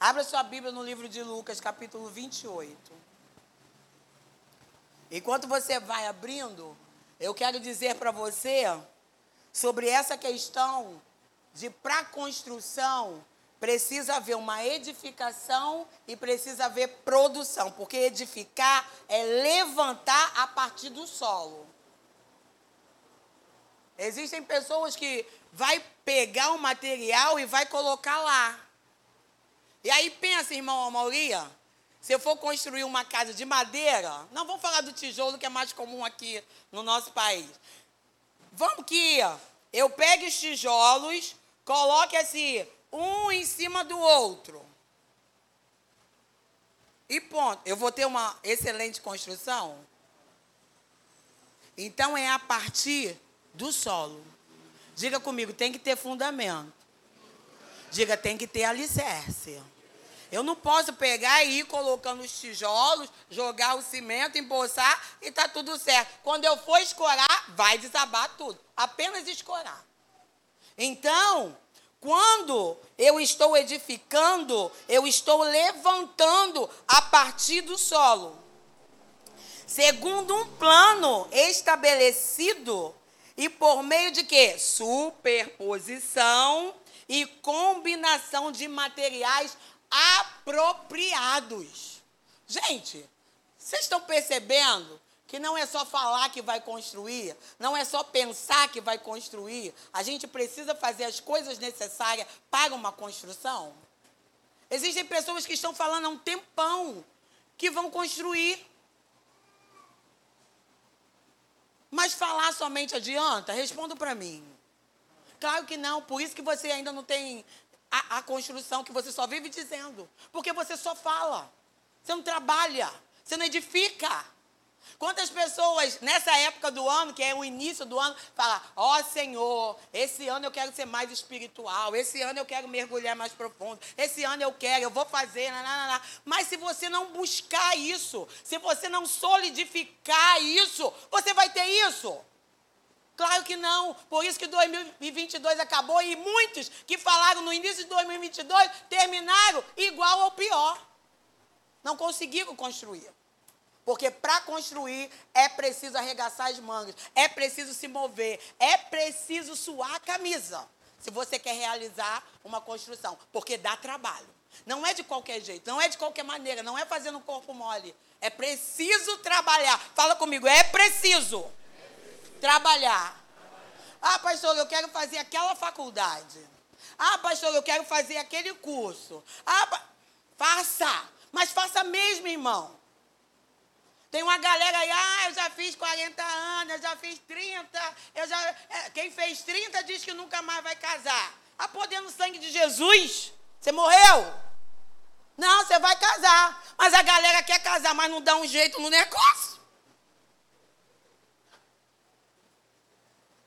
Abra sua Bíblia no livro de Lucas, capítulo 28. Enquanto você vai abrindo, eu quero dizer para você sobre essa questão de para construção precisa haver uma edificação e precisa haver produção, porque edificar é levantar a partir do solo. Existem pessoas que vai pegar o material e vai colocar lá. E aí pensa, irmão Amauria, se eu for construir uma casa de madeira, não vamos falar do tijolo que é mais comum aqui no nosso país. Vamos que eu pegue os tijolos, coloque assim, um em cima do outro. E ponto. Eu vou ter uma excelente construção? Então é a partir do solo. Diga comigo, tem que ter fundamento. Diga, tem que ter alicerce. Eu não posso pegar e ir colocando os tijolos, jogar o cimento, embolsar e tá tudo certo. Quando eu for escorar, vai desabar tudo. Apenas escorar. Então, quando eu estou edificando, eu estou levantando a partir do solo. Segundo um plano estabelecido e por meio de quê? Superposição e combinação de materiais apropriados. Gente, vocês estão percebendo que não é só falar que vai construir, não é só pensar que vai construir. A gente precisa fazer as coisas necessárias para uma construção. Existem pessoas que estão falando há um tempão que vão construir. Mas falar somente adianta? Responda para mim. Claro que não, por isso que você ainda não tem a, a construção, que você só vive dizendo. Porque você só fala. Você não trabalha, você não edifica. Quantas pessoas nessa época do ano, que é o início do ano, falam: Ó oh, Senhor, esse ano eu quero ser mais espiritual, esse ano eu quero mergulhar mais profundo, esse ano eu quero, eu vou fazer, nananana. mas se você não buscar isso, se você não solidificar isso, você vai ter isso. Claro que não. Por isso que 2022 acabou e muitos que falaram no início de 2022 terminaram igual ou pior. Não conseguiram construir. Porque para construir é preciso arregaçar as mangas, é preciso se mover, é preciso suar a camisa. Se você quer realizar uma construção, porque dá trabalho. Não é de qualquer jeito, não é de qualquer maneira, não é fazendo corpo mole. É preciso trabalhar. Fala comigo, é preciso trabalhar. Ah, pastor, eu quero fazer aquela faculdade. Ah, pastor, eu quero fazer aquele curso. Ah, pa... faça. Mas faça mesmo, irmão. Tem uma galera aí, ah, eu já fiz 40 anos, eu já fiz 30, eu já. É, quem fez 30 diz que nunca mais vai casar. Ah, poder no sangue de Jesus, você morreu? Não, você vai casar. Mas a galera quer casar, mas não dá um jeito no negócio.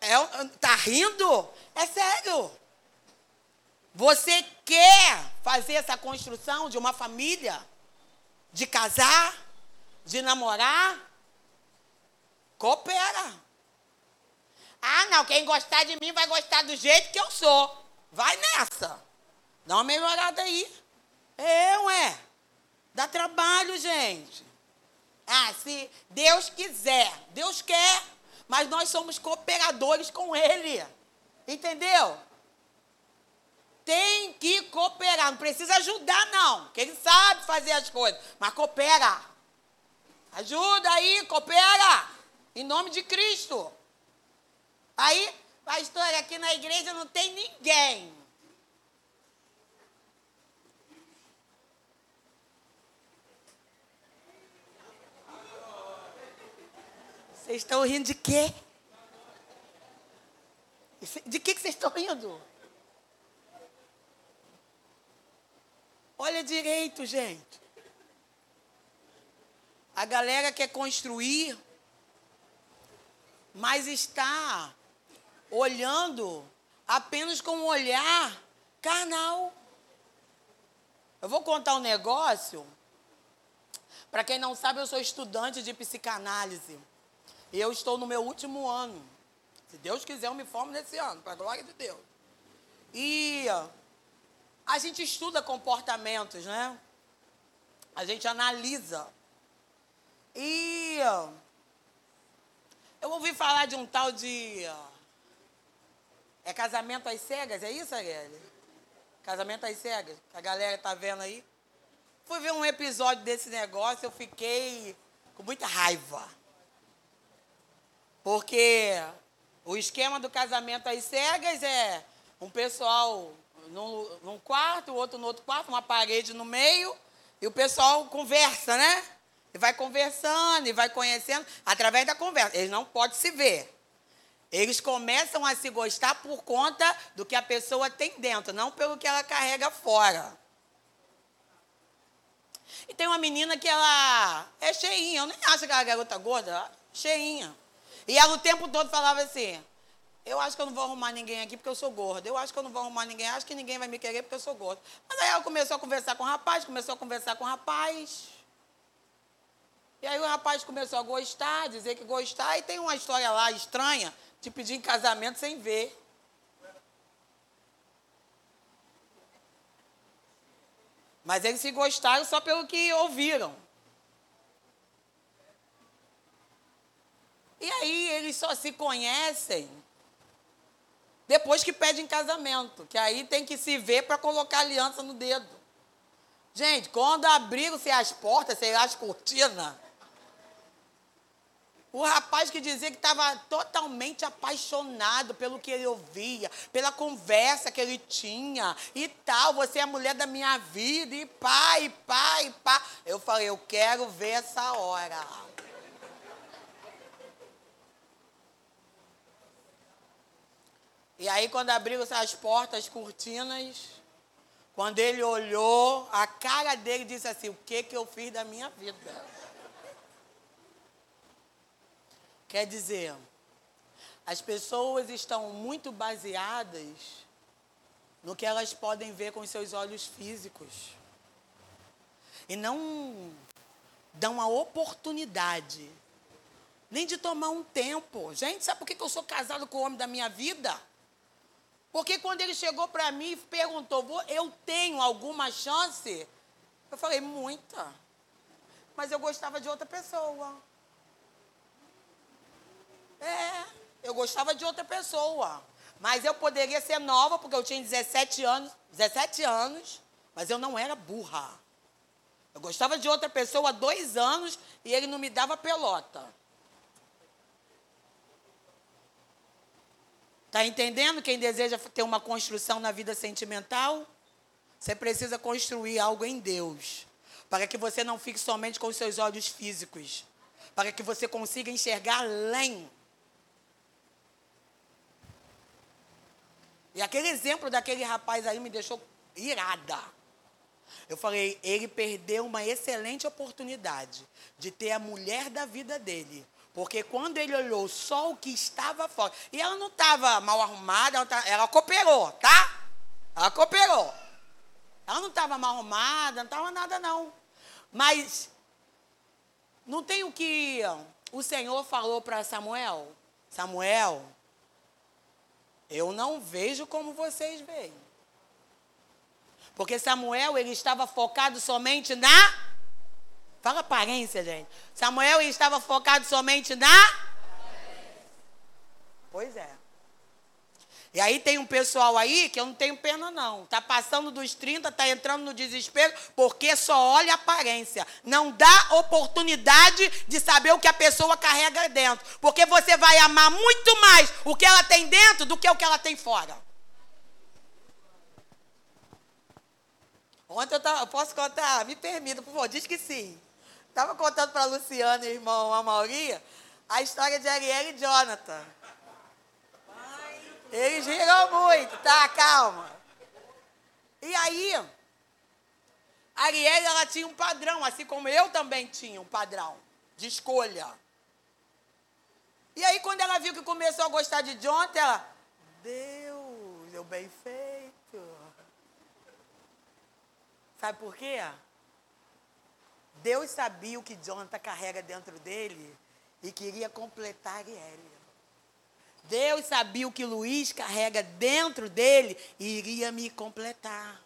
É, tá rindo? É sério. Você quer fazer essa construção de uma família? De casar? de namorar, coopera. Ah, não, quem gostar de mim vai gostar do jeito que eu sou. Vai nessa. Dá uma melhorada aí. É, ué. Dá trabalho, gente. Ah, se Deus quiser, Deus quer, mas nós somos cooperadores com Ele. Entendeu? Tem que cooperar, não precisa ajudar, não, Ele sabe fazer as coisas, mas coopera. Ajuda aí, coopera. Em nome de Cristo. Aí, pastor, aqui na igreja não tem ninguém. Vocês estão rindo de quê? De que, vocês estão rindo? Olha direito, gente. A galera quer construir, mas está olhando apenas com um olhar carnal. Eu vou contar um negócio. Para quem não sabe, eu sou estudante de psicanálise. E eu estou no meu último ano. Se Deus quiser, eu me formo nesse ano, para a glória de Deus. E a gente estuda comportamentos, né? A gente analisa. E eu ouvi falar de um tal de. É casamento às cegas, é isso, Arielle? Casamento às cegas, que a galera tá vendo aí. Fui ver um episódio desse negócio, eu fiquei com muita raiva. Porque o esquema do casamento às cegas é um pessoal num, num quarto, o outro no outro quarto, uma parede no meio, e o pessoal conversa, né? E vai conversando e vai conhecendo através da conversa. Eles não podem se ver. Eles começam a se gostar por conta do que a pessoa tem dentro, não pelo que ela carrega fora. E tem uma menina que ela é cheinha, eu nem acho que ela é garota gorda, cheinha. E ela o tempo todo falava assim: Eu acho que eu não vou arrumar ninguém aqui porque eu sou gorda. Eu acho que eu não vou arrumar ninguém, acho que ninguém vai me querer porque eu sou gorda. Mas aí ela começou a conversar com o rapaz, começou a conversar com o rapaz. E aí o rapaz começou a gostar, dizer que gostar, e tem uma história lá estranha de pedir em casamento sem ver. Mas eles se gostaram só pelo que ouviram. E aí eles só se conhecem depois que pedem casamento, que aí tem que se ver para colocar aliança no dedo. Gente, quando abriram-se as portas, sei lá, as cortinas, o rapaz que dizia que estava totalmente apaixonado pelo que ele ouvia, pela conversa que ele tinha e tal. Você é a mulher da minha vida, e pá, e pá. Eu falei, eu quero ver essa hora. E aí, quando abriram as portas, as cortinas, quando ele olhou, a cara dele disse assim: O que, que eu fiz da minha vida? Quer dizer, as pessoas estão muito baseadas no que elas podem ver com seus olhos físicos. E não dão a oportunidade nem de tomar um tempo. Gente, sabe por que eu sou casado com o homem da minha vida? Porque quando ele chegou para mim e perguntou, eu tenho alguma chance? Eu falei, muita. Mas eu gostava de outra pessoa. É, eu gostava de outra pessoa. Mas eu poderia ser nova, porque eu tinha 17 anos, 17 anos, mas eu não era burra. Eu gostava de outra pessoa há dois anos e ele não me dava pelota. Está entendendo quem deseja ter uma construção na vida sentimental? Você precisa construir algo em Deus. Para que você não fique somente com os seus olhos físicos. Para que você consiga enxergar além. E aquele exemplo daquele rapaz aí me deixou irada. Eu falei, ele perdeu uma excelente oportunidade de ter a mulher da vida dele porque quando ele olhou só o que estava fora, e ela não estava mal arrumada, ela, tá, ela cooperou, tá? Ela cooperou. Ela não estava mal arrumada, não estava nada não. Mas não tem o que o Senhor falou para Samuel? Samuel, eu não vejo como vocês veem. Porque Samuel, ele estava focado somente na Fala aparência, gente. Samuel estava focado somente na. Pois é. E aí tem um pessoal aí que eu não tenho pena, não. Está passando dos 30, está entrando no desespero, porque só olha a aparência. Não dá oportunidade de saber o que a pessoa carrega dentro. Porque você vai amar muito mais o que ela tem dentro do que o que ela tem fora. Ontem eu, tava, eu posso contar? Me permita, por favor, diz que sim. Estava contando para Luciana, irmão, a Mauria, a história de Ariel e Jonathan. Eles riram muito, tá? Calma. E aí, Ariel, ela tinha um padrão, assim como eu também tinha um padrão de escolha. E aí, quando ela viu que começou a gostar de Jonathan, ela, Deus, eu bem feito. Sabe por quê? Deus sabia o que Jonathan carrega dentro dele e queria completar ele. Deus sabia o que Luiz carrega dentro dele e iria me completar.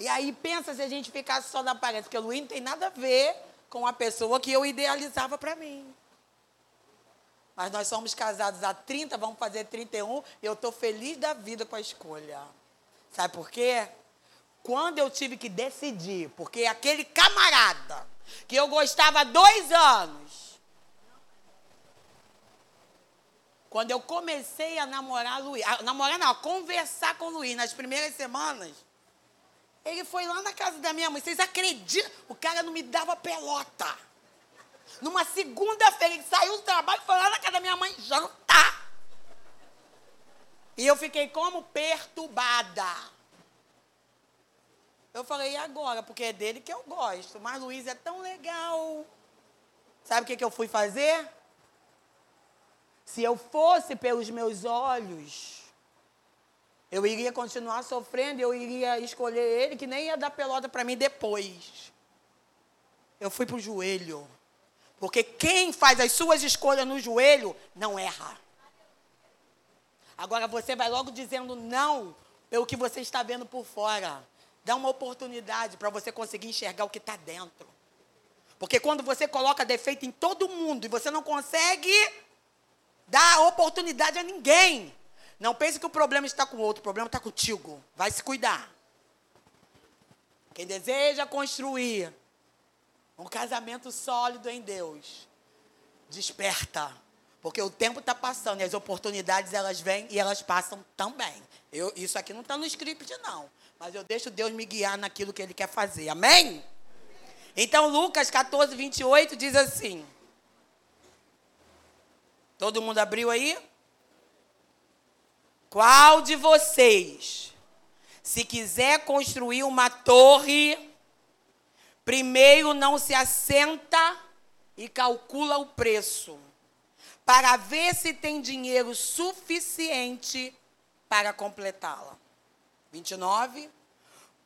E aí pensa se a gente ficasse só na aparência, porque Luiz não tem nada a ver com a pessoa que eu idealizava para mim. Mas nós somos casados há 30, vamos fazer 31, e eu estou feliz da vida com a escolha. Sabe por quê? Quando eu tive que decidir, porque aquele camarada que eu gostava há dois anos, quando eu comecei a namorar Luiz, a namorar não, a conversar com o Luiz nas primeiras semanas, ele foi lá na casa da minha mãe. Vocês acreditam? O cara não me dava pelota. Numa segunda-feira, ele saiu do trabalho e foi lá na casa da minha mãe jantar. E eu fiquei como perturbada. Eu falei, e agora? Porque é dele que eu gosto. Mas Luiz é tão legal. Sabe o que, que eu fui fazer? Se eu fosse pelos meus olhos, eu iria continuar sofrendo, eu iria escolher ele, que nem ia dar pelota para mim depois. Eu fui para o joelho. Porque quem faz as suas escolhas no joelho não erra. Agora você vai logo dizendo não pelo que você está vendo por fora. Dá uma oportunidade para você conseguir enxergar o que está dentro. Porque quando você coloca defeito em todo mundo e você não consegue dar oportunidade a ninguém, não pense que o problema está com o outro, o problema está contigo. Vai se cuidar. Quem deseja construir um casamento sólido em Deus, desperta. Porque o tempo está passando e as oportunidades elas vêm e elas passam também. Eu, isso aqui não está no script, não. Mas eu deixo Deus me guiar naquilo que Ele quer fazer. Amém? Então, Lucas 14, 28 diz assim. Todo mundo abriu aí? Qual de vocês, se quiser construir uma torre, primeiro não se assenta e calcula o preço, para ver se tem dinheiro suficiente para completá-la? 29.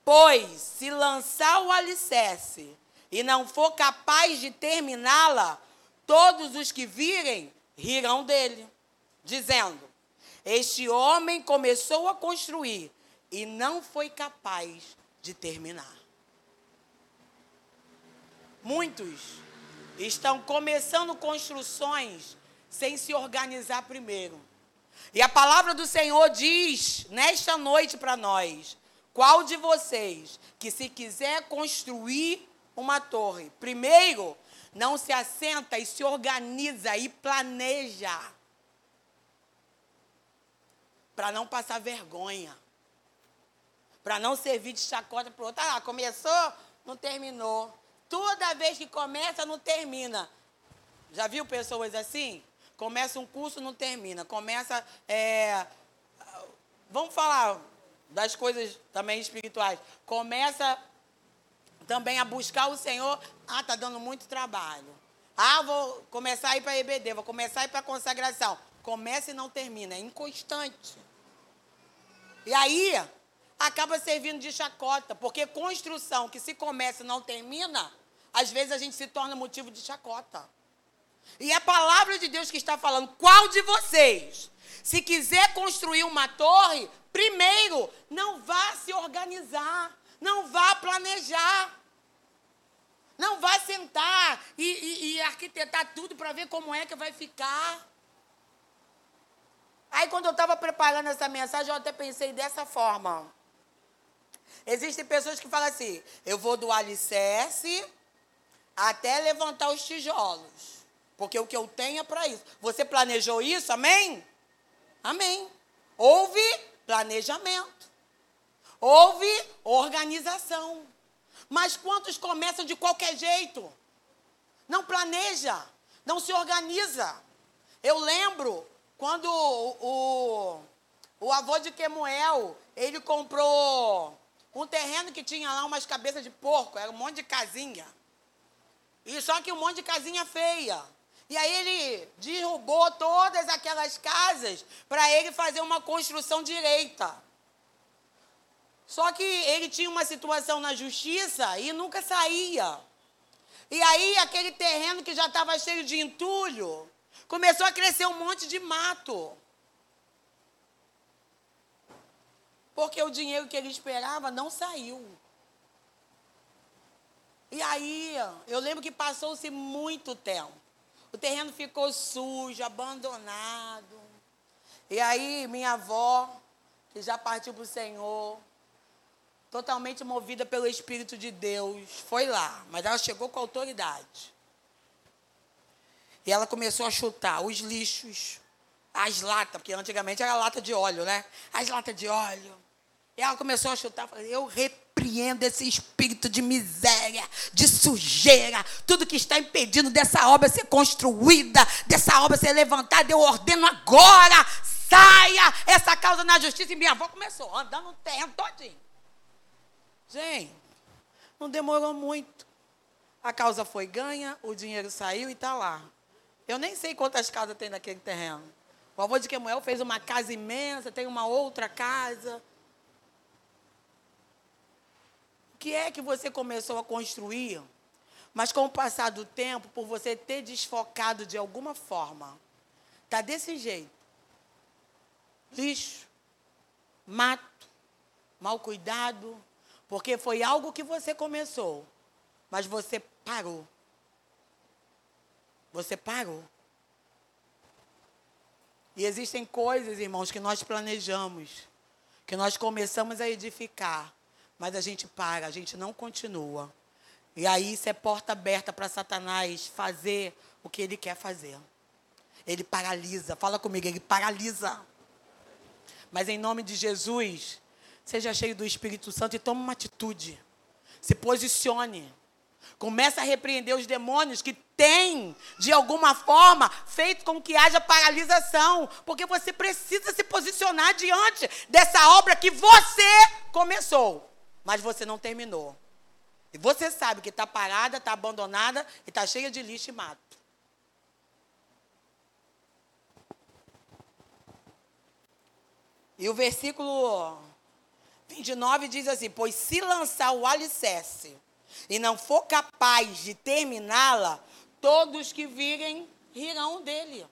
Pois, se lançar o alicerce e não for capaz de terminá-la, todos os que virem rirão dele, dizendo: Este homem começou a construir e não foi capaz de terminar. Muitos estão começando construções sem se organizar primeiro. E a palavra do Senhor diz nesta noite para nós: qual de vocês que se quiser construir uma torre, primeiro não se assenta e se organiza e planeja para não passar vergonha, para não servir de chacota para o outro. Ah, começou, não terminou. Toda vez que começa, não termina. Já viu pessoas assim? Começa um curso, não termina. Começa. É, vamos falar das coisas também espirituais. Começa também a buscar o Senhor. Ah, está dando muito trabalho. Ah, vou começar a ir para EBD, vou começar a ir para consagração. Começa e não termina, é inconstante. E aí, acaba servindo de chacota, porque construção que se começa e não termina, às vezes a gente se torna motivo de chacota. E a palavra de Deus que está falando. Qual de vocês, se quiser construir uma torre, primeiro, não vá se organizar, não vá planejar. Não vá sentar e, e, e arquitetar tudo para ver como é que vai ficar. Aí, quando eu estava preparando essa mensagem, eu até pensei dessa forma. Existem pessoas que falam assim: eu vou do alicerce até levantar os tijolos. Porque o que eu tenho é para isso. Você planejou isso? Amém? Amém. Houve planejamento. Houve organização. Mas quantos começam de qualquer jeito? Não planeja, não se organiza. Eu lembro quando o, o, o avô de Quemuel, ele comprou um terreno que tinha lá umas cabeças de porco, era um monte de casinha. E só que um monte de casinha feia. E aí ele derrubou todas aquelas casas para ele fazer uma construção direita. Só que ele tinha uma situação na justiça e nunca saía. E aí aquele terreno que já estava cheio de entulho, começou a crescer um monte de mato. Porque o dinheiro que ele esperava não saiu. E aí, eu lembro que passou-se muito tempo. O terreno ficou sujo, abandonado. E aí, minha avó, que já partiu para o Senhor, totalmente movida pelo Espírito de Deus, foi lá, mas ela chegou com autoridade. E ela começou a chutar os lixos, as latas, porque antigamente era lata de óleo, né? As latas de óleo. E ela começou a chutar, eu repreendo esse espírito de miséria, de sujeira, tudo que está impedindo dessa obra ser construída, dessa obra ser levantada, eu ordeno agora, saia essa causa na justiça. E minha avó começou andando no terreno todinho. Gente, não demorou muito. A causa foi ganha, o dinheiro saiu e está lá. Eu nem sei quantas casas tem naquele terreno. O avô de Quemuel fez uma casa imensa, tem uma outra casa. O que é que você começou a construir, mas com o passar do tempo, por você ter desfocado de alguma forma, está desse jeito. Lixo, mato, mal cuidado, porque foi algo que você começou, mas você parou. Você parou. E existem coisas, irmãos, que nós planejamos, que nós começamos a edificar, mas a gente para, a gente não continua. E aí isso é porta aberta para Satanás fazer o que ele quer fazer. Ele paralisa, fala comigo, ele paralisa. Mas em nome de Jesus, Seja cheio do Espírito Santo e tome uma atitude. Se posicione. Comece a repreender os demônios que têm, de alguma forma, feito com que haja paralisação. Porque você precisa se posicionar diante dessa obra que você começou, mas você não terminou. E você sabe que está parada, está abandonada e está cheia de lixo e mato. E o versículo 29 diz assim: Pois se lançar o alicerce e não for capaz de terminá-la, todos que virem rirão dele.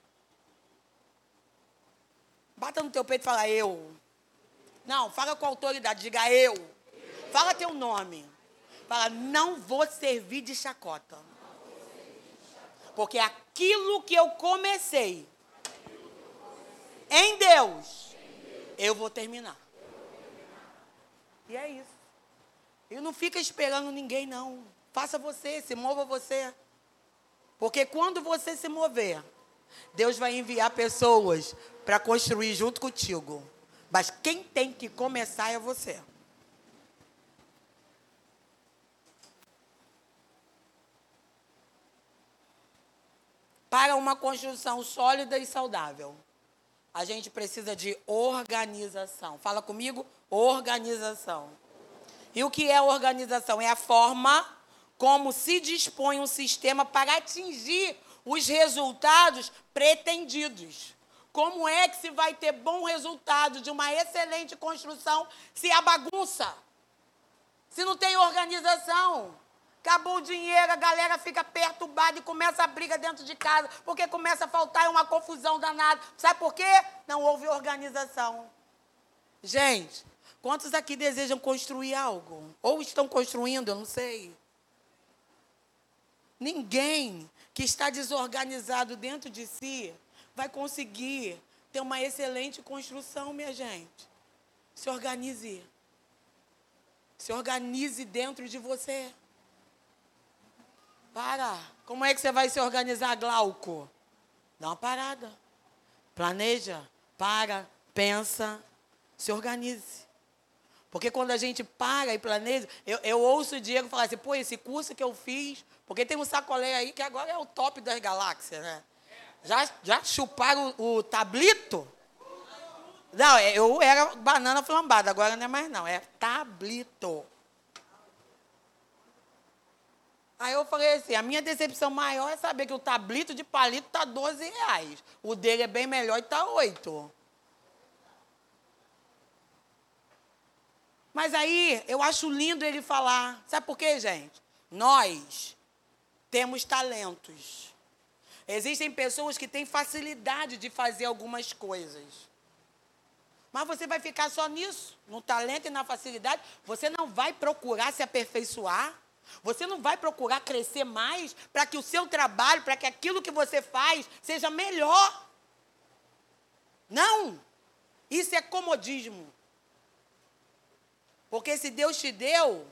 Bata no teu peito e fala, eu. Não, fala com autoridade, diga eu. Fala teu nome. Fala, não vou servir de chacota. Porque aquilo que eu comecei em Deus, eu vou terminar. E é isso. E não fica esperando ninguém, não. Faça você, se mova você. Porque quando você se mover, Deus vai enviar pessoas para construir junto contigo. Mas quem tem que começar é você. Para uma construção sólida e saudável, a gente precisa de organização. Fala comigo, organização. E o que é organização? É a forma como se dispõe um sistema para atingir os resultados pretendidos. Como é que se vai ter bom resultado de uma excelente construção se há bagunça? Se não tem organização? Acabou o dinheiro, a galera fica perturbada e começa a briga dentro de casa, porque começa a faltar uma confusão danada. Sabe por quê? Não houve organização. Gente, quantos aqui desejam construir algo? Ou estão construindo, eu não sei. Ninguém que está desorganizado dentro de si vai conseguir ter uma excelente construção, minha gente. Se organize. Se organize dentro de você. Para. Como é que você vai se organizar, Glauco? Dá uma parada. Planeja, para, pensa, se organize. Porque quando a gente para e planeja, eu, eu ouço o Diego falar assim, pô, esse curso que eu fiz, porque tem um sacolé aí que agora é o top das galáxias, né? Já, já chuparam o, o tablito? Não, eu era banana flambada, agora não é mais não, é tablito. Aí eu falei assim, a minha decepção maior é saber que o tablito de palito está 12 reais. O dele é bem melhor e está 8. Mas aí eu acho lindo ele falar. Sabe por quê, gente? Nós temos talentos. Existem pessoas que têm facilidade de fazer algumas coisas. Mas você vai ficar só nisso, no talento e na facilidade. Você não vai procurar se aperfeiçoar. Você não vai procurar crescer mais para que o seu trabalho, para que aquilo que você faz seja melhor. Não! Isso é comodismo. Porque se Deus te deu,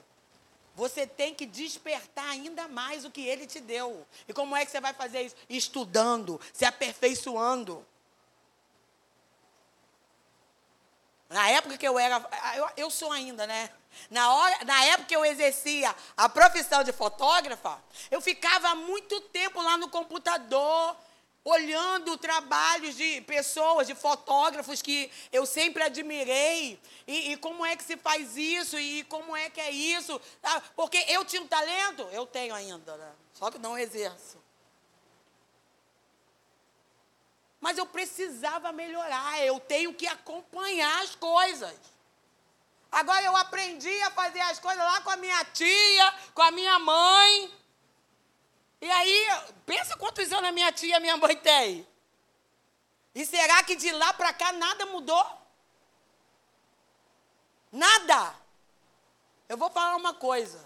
você tem que despertar ainda mais o que ele te deu. E como é que você vai fazer isso? Estudando, se aperfeiçoando. Na época que eu era. Eu, eu sou ainda, né? Na, hora, na época que eu exercia a profissão de fotógrafa, eu ficava muito tempo lá no computador, olhando trabalhos de pessoas, de fotógrafos que eu sempre admirei, e, e, como é que se faz isso, e como é que é isso. Tá? Porque eu tinha um talento, eu tenho ainda, né? só que não exerço. Mas eu precisava melhorar, eu tenho que acompanhar as coisas. Agora eu aprendi a fazer as coisas lá com a minha tia, com a minha mãe. E aí, pensa quantos anos a minha tia e a minha mãe têm. E será que de lá para cá nada mudou? Nada. Eu vou falar uma coisa.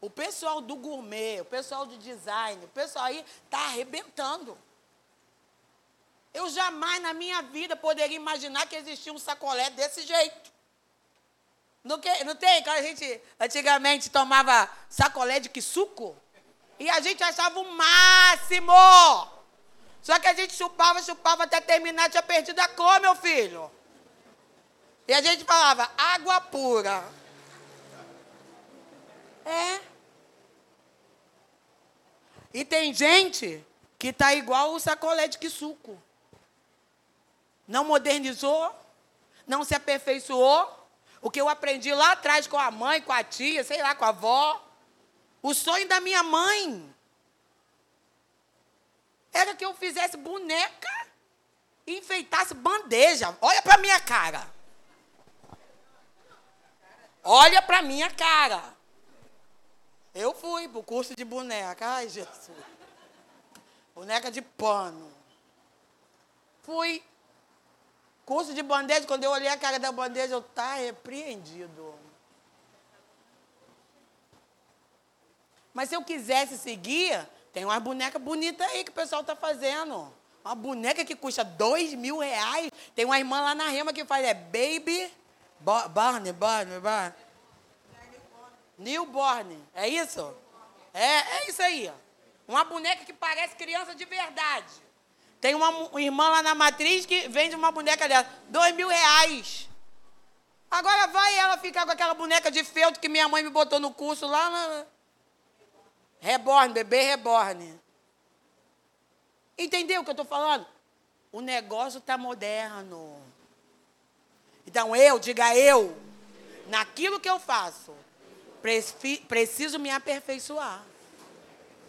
O pessoal do gourmet, o pessoal do design, o pessoal aí está arrebentando. Eu jamais na minha vida poderia imaginar que existia um sacolé desse jeito. Não, que, não tem? Quando a gente antigamente tomava sacolé de que suco? E a gente achava o máximo. Só que a gente chupava, chupava até terminar, tinha perdido a cor, meu filho. E a gente falava, água pura. É. E tem gente que está igual o sacolé de suco. Não modernizou, não se aperfeiçoou. O que eu aprendi lá atrás com a mãe, com a tia, sei lá, com a avó, o sonho da minha mãe era que eu fizesse boneca e enfeitasse bandeja. Olha para minha cara. Olha para minha cara. Eu fui para o curso de boneca. Ai, Jesus. Boneca de pano. Fui. Curso de bandeja, quando eu olhei a cara da bandeja, eu tá repreendido. Mas se eu quisesse seguir, tem uma boneca bonita aí que o pessoal está fazendo. Uma boneca que custa dois mil reais. Tem uma irmã lá na Rema que faz, é Baby Barney, Barney, Barney. Newborn. É isso? É, é isso aí. Uma boneca que parece criança de verdade. Tem uma, irmã lá na matriz que vende uma boneca dela. Dois mil reais. Agora vai ela ficar com aquela boneca de feltro que minha mãe me botou no curso lá. Na, Reborn, bebê reborn. Entendeu o que eu estou falando? O negócio está moderno. Então eu, diga eu, naquilo que eu faço, preciso me aperfeiçoar.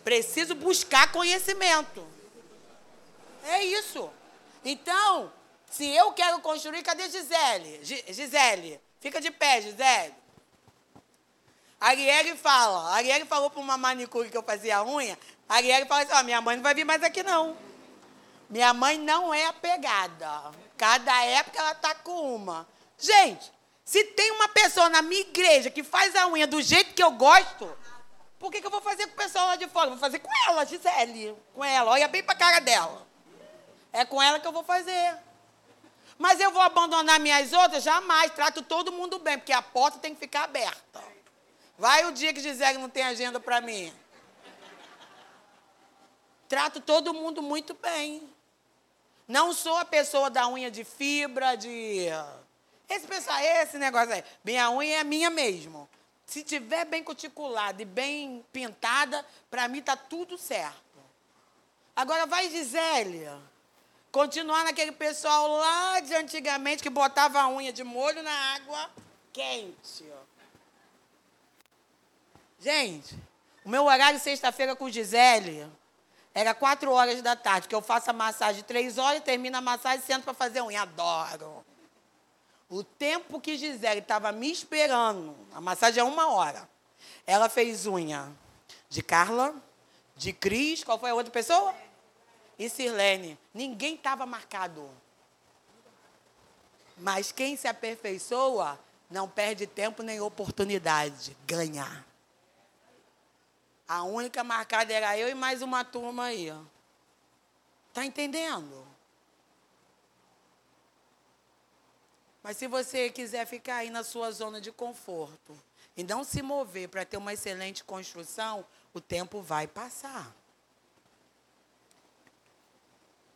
Preciso buscar conhecimento. Isso. Então, se eu quero construir, cadê Gisele? Gisele, fica de pé, Gisele. Arielle fala, Arielle falou para uma manicure que eu fazia a unha, Arielle fala assim, ó, minha mãe não vai vir mais aqui não. Minha mãe não é apegada. Cada época ela está com uma. Gente, se tem uma pessoa na minha igreja que faz a unha do jeito que eu gosto, por que, que eu vou fazer com o pessoal lá de fora? Vou fazer com ela, Gisele. Com ela. Olha bem para a cara dela. É com ela que eu vou fazer. Mas eu vou abandonar minhas outras? Jamais. Trato todo mundo bem, porque a porta tem que ficar aberta. Vai o dia que Gisele não tem agenda para mim. Trato todo mundo muito bem. Não sou a pessoa da unha de fibra, de. Esse pessoal, esse negócio aí. Minha unha é minha mesmo. Se tiver bem cuticulada e bem pintada, para mim tá tudo certo. Agora vai, Gisele, continuar naquele pessoal lá de antigamente que botava a unha de molho na água quente. Gente, o meu horário sexta-feira com Gisele era quatro horas da tarde, que eu faço a massagem três horas, termino a massagem e sento para fazer unha. Adoro. O tempo que Gisele estava me esperando, a massagem é uma hora, ela fez unha de Carla, de Cris, qual foi a outra pessoa? E Sirlene. Ninguém estava marcado. Mas quem se aperfeiçoa não perde tempo nem oportunidade. Ganhar. A única marcada era eu e mais uma turma aí. Tá entendendo? Mas se você quiser ficar aí na sua zona de conforto e não se mover para ter uma excelente construção, o tempo vai passar.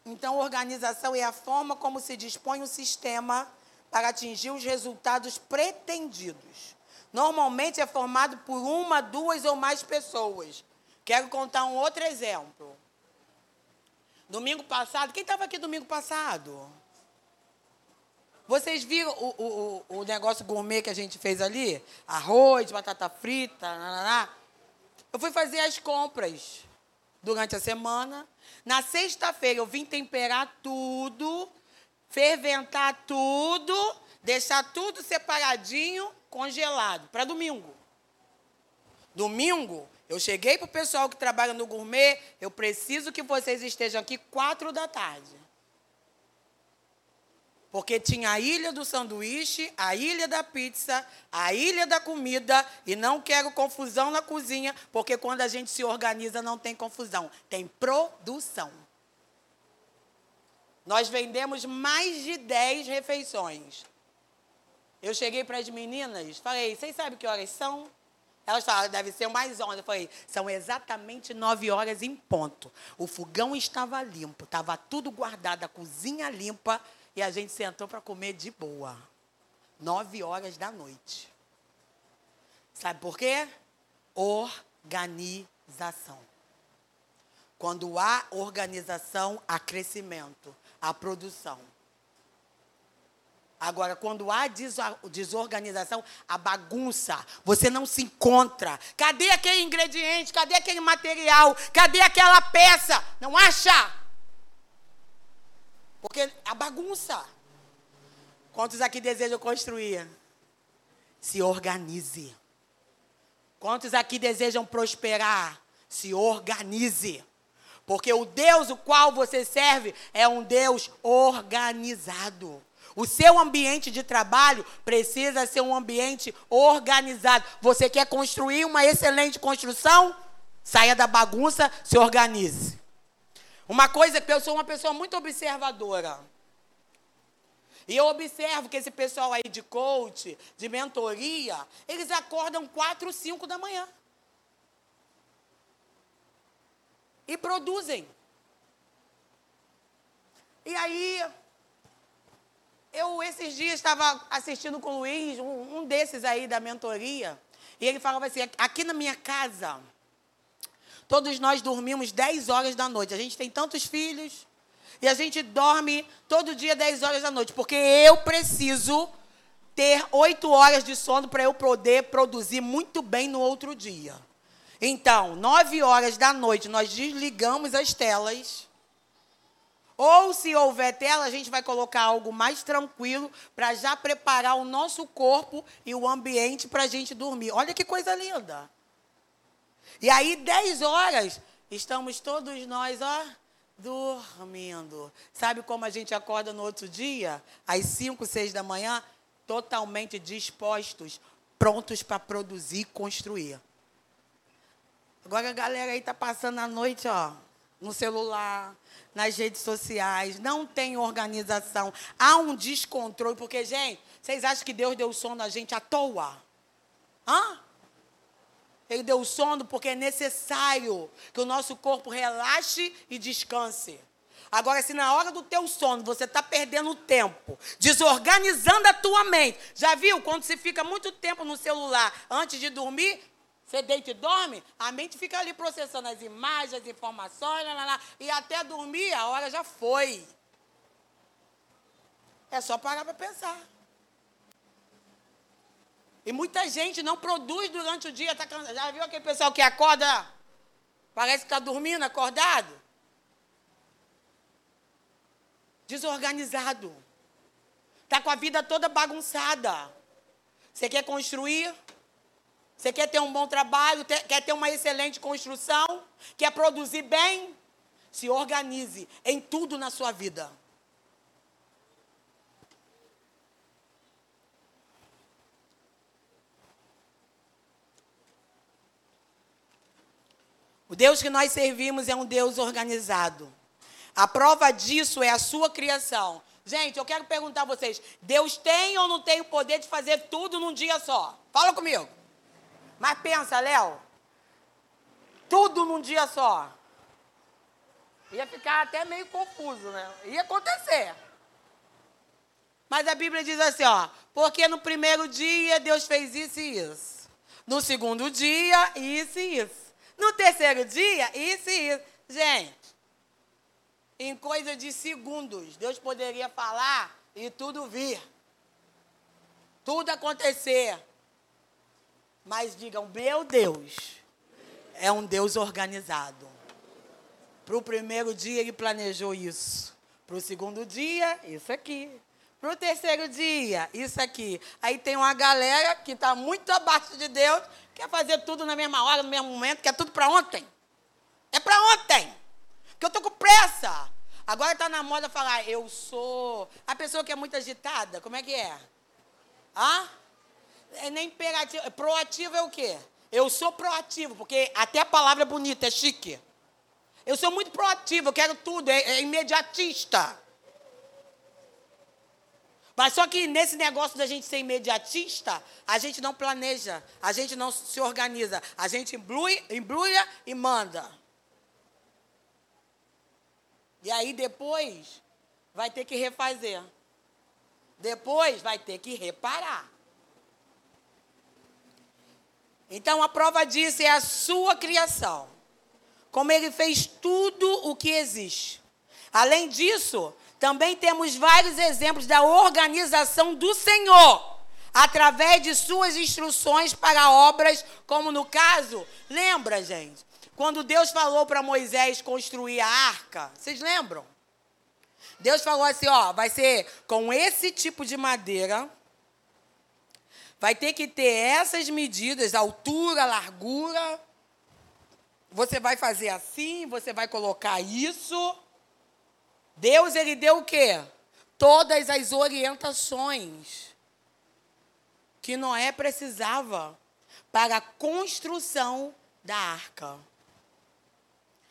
Então, organização é a forma como se dispõe o sistema para atingir os resultados pretendidos. Normalmente é formado por uma, duas ou mais pessoas. Quero contar um outro exemplo. Domingo passado, quem estava aqui domingo passado? Vocês viram o, o, o, negócio gourmet que a gente fez ali? Arroz, batata frita, nananá. Eu fui fazer as compras durante a semana. Na sexta-feira eu vim temperar tudo, ferventar tudo, deixar tudo separadinho, congelado, para domingo. Domingo, eu cheguei para o pessoal que trabalha no gourmet, eu preciso que vocês estejam aqui quatro da tarde. Porque tinha a ilha do sanduíche, a ilha da pizza, a ilha da comida, e não quero confusão na cozinha, porque quando a gente se organiza não tem confusão, tem produção. Nós vendemos mais de 10 refeições. Eu cheguei para as meninas, falei, vocês sabem que horas são? Elas falaram, deve ser mais 11. Eu falei, são exatamente 9 horas em ponto. O fogão estava limpo, estava tudo guardado, a cozinha limpa. E a gente sentou para comer de boa. Nove horas da noite. Sabe por quê? Organização. Quando há organização, há crescimento, há produção. Agora, quando há desorganização, a bagunça, você não se encontra. Cadê aquele ingrediente? Cadê aquele material? Cadê aquela peça? Não acha? Porque a bagunça. Quantos aqui desejam construir? Se organize. Quantos aqui desejam prosperar? Se organize. Porque o Deus o qual você serve é um Deus organizado. O seu ambiente de trabalho precisa ser um ambiente organizado. Você quer construir uma excelente construção? Saia da bagunça, se organize. Uma coisa que eu sou uma pessoa muito observadora. E eu observo que esse pessoal aí de coach, de mentoria, eles acordam 4, 5 da manhã. E produzem. E aí, eu esses dias estava assistindo com o Luiz, um, um desses aí da mentoria, e ele falava assim: aqui na minha casa, Todos nós dormimos 10 horas da noite. A gente tem tantos filhos. E a gente dorme todo dia 10 horas da noite. Porque eu preciso ter 8 horas de sono para eu poder produzir muito bem no outro dia. Então, 9 horas da noite, nós desligamos as telas. Ou, se houver tela, a gente vai colocar algo mais tranquilo para já preparar o nosso corpo e o ambiente para a gente dormir. Olha que coisa linda. E aí, 10 horas, estamos todos nós, ó, dormindo. Sabe como a gente acorda no outro dia? Às 5, 6 da manhã, totalmente dispostos, prontos para produzir e construir. Agora a galera aí está passando a noite, ó, no celular, nas redes sociais, não tem organização. Há um descontrole, porque, gente, vocês acham que Deus deu sono a gente à toa? Hã? Ele deu sono porque é necessário que o nosso corpo relaxe e descanse. Agora, se na hora do teu sono você está perdendo tempo, desorganizando a tua mente, já viu quando você fica muito tempo no celular antes de dormir, você deita e dorme, a mente fica ali processando as imagens, as informações, lá, lá, lá, e até dormir a hora já foi. É só parar para pensar. E muita gente não produz durante o dia. Tá Já viu aquele pessoal que acorda? Parece que está dormindo, acordado? Desorganizado. Está com a vida toda bagunçada. Você quer construir? Você quer ter um bom trabalho? Quer ter uma excelente construção? Quer produzir bem? Se organize em tudo na sua vida. O Deus que nós servimos é um Deus organizado. A prova disso é a sua criação. Gente, eu quero perguntar a vocês: Deus tem ou não tem o poder de fazer tudo num dia só? Fala comigo. Mas pensa, Léo. Tudo num dia só. Ia ficar até meio confuso, né? Ia acontecer. Mas a Bíblia diz assim, ó, porque no primeiro dia Deus fez isso e isso. No segundo dia, isso e isso. No terceiro dia, isso e isso. Gente, em coisa de segundos, Deus poderia falar e tudo vir. Tudo acontecer. Mas digam, meu Deus é um Deus organizado. Para o primeiro dia ele planejou isso. Para o segundo dia, isso aqui. Para o terceiro dia, isso aqui. Aí tem uma galera que está muito abaixo de Deus, quer fazer tudo na mesma hora, no mesmo momento, quer tudo para ontem. É para ontem. Que eu estou com pressa. Agora está na moda falar, eu sou. A pessoa que é muito agitada, como é que é? Hã? É nem imperativo. Proativo é o quê? Eu sou proativo, porque até a palavra é bonita, é chique. Eu sou muito proativo, eu quero tudo, é, é imediatista. Mas só que nesse negócio da gente ser imediatista, a gente não planeja, a gente não se organiza, a gente embrulha, e manda. E aí depois vai ter que refazer. Depois vai ter que reparar. Então a prova disso é a sua criação. Como ele fez tudo o que existe. Além disso, também temos vários exemplos da organização do Senhor, através de suas instruções para obras, como no caso, lembra, gente? Quando Deus falou para Moisés construir a arca, vocês lembram? Deus falou assim: ó, vai ser com esse tipo de madeira, vai ter que ter essas medidas, altura, largura. Você vai fazer assim, você vai colocar isso. Deus ele deu o quê? Todas as orientações que Noé precisava para a construção da arca.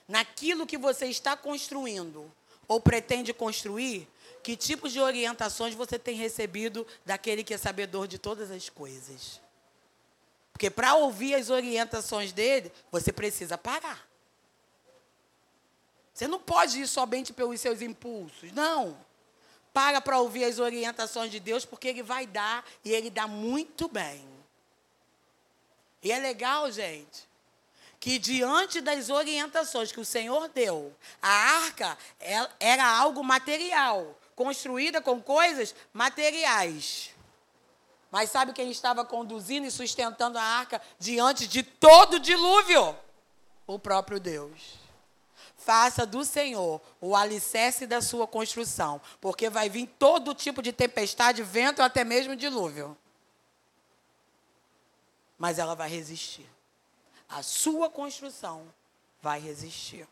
Naquilo que você está construindo ou pretende construir, que tipos de orientações você tem recebido daquele que é sabedor de todas as coisas? Porque para ouvir as orientações dele, você precisa parar. Você não pode ir somente pelos seus impulsos. Não. Para para ouvir as orientações de Deus, porque Ele vai dar e Ele dá muito bem. E é legal, gente, que diante das orientações que o Senhor deu, a arca era algo material, construída com coisas materiais. Mas sabe quem estava conduzindo e sustentando a arca diante de todo o dilúvio? O próprio Deus. Faça do Senhor o alicerce da sua construção, porque vai vir todo tipo de tempestade, vento, até mesmo dilúvio. Mas ela vai resistir. A sua construção vai resistir.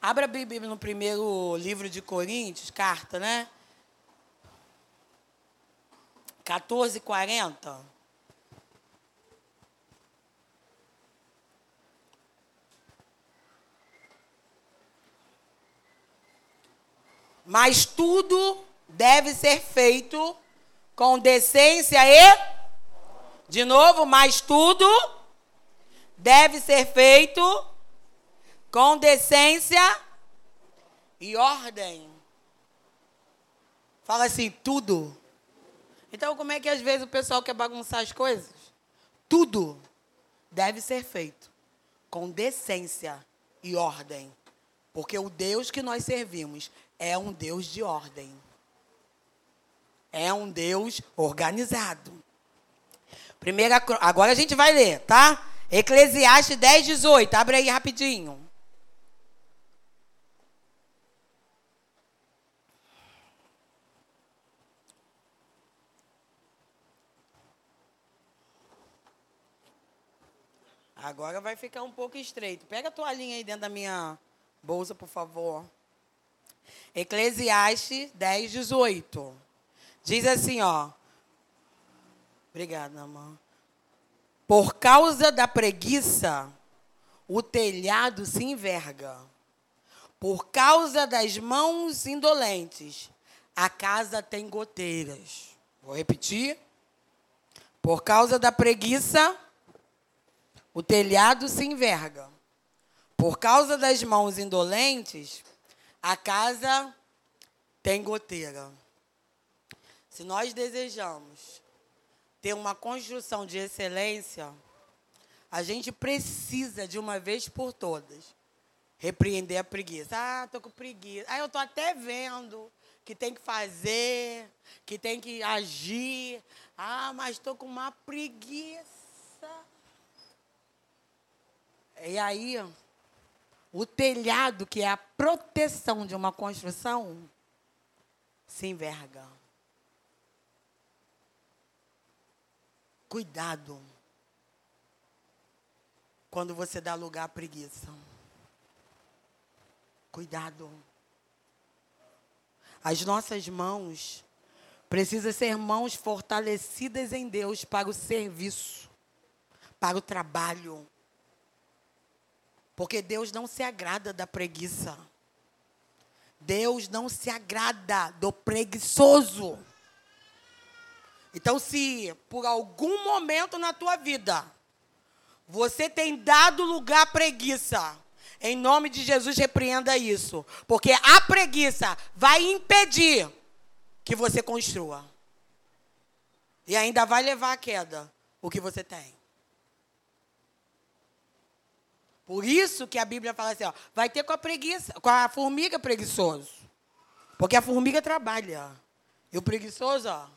Abra a Bíblia no primeiro livro de Coríntios, carta, né? 14, 40. Mas tudo deve ser feito com decência e. De novo, mas tudo deve ser feito com decência e ordem. Fala assim, tudo. Então, como é que às vezes o pessoal quer bagunçar as coisas? Tudo deve ser feito com decência e ordem. Porque o Deus que nós servimos é um Deus de ordem. É um Deus organizado. Primeira, agora a gente vai ler, tá? Eclesiastes 10, 18. Abre aí rapidinho. Agora vai ficar um pouco estreito. Pega a toalhinha aí dentro da minha bolsa, por favor. Eclesiastes 10, 18. Diz assim, ó. Obrigada, amor. Por causa da preguiça, o telhado se enverga. Por causa das mãos indolentes, a casa tem goteiras. Vou repetir. Por causa da preguiça, o telhado se enverga. Por causa das mãos indolentes, a casa tem goteira. Se nós desejamos ter uma construção de excelência, a gente precisa, de uma vez por todas, repreender a preguiça. Ah, tô com preguiça. Ah, eu tô até vendo que tem que fazer, que tem que agir. Ah, mas estou com uma preguiça. E aí, o telhado, que é a proteção de uma construção, se enverga. Cuidado quando você dá lugar à preguiça. Cuidado. As nossas mãos precisam ser mãos fortalecidas em Deus para o serviço, para o trabalho. Porque Deus não se agrada da preguiça. Deus não se agrada do preguiçoso. Então, se por algum momento na tua vida você tem dado lugar à preguiça. Em nome de Jesus, repreenda isso. Porque a preguiça vai impedir que você construa. E ainda vai levar à queda o que você tem. Por isso que a Bíblia fala assim, ó, vai ter com a preguiça, com a formiga preguiçoso. Porque a formiga trabalha. E o preguiçoso, ó,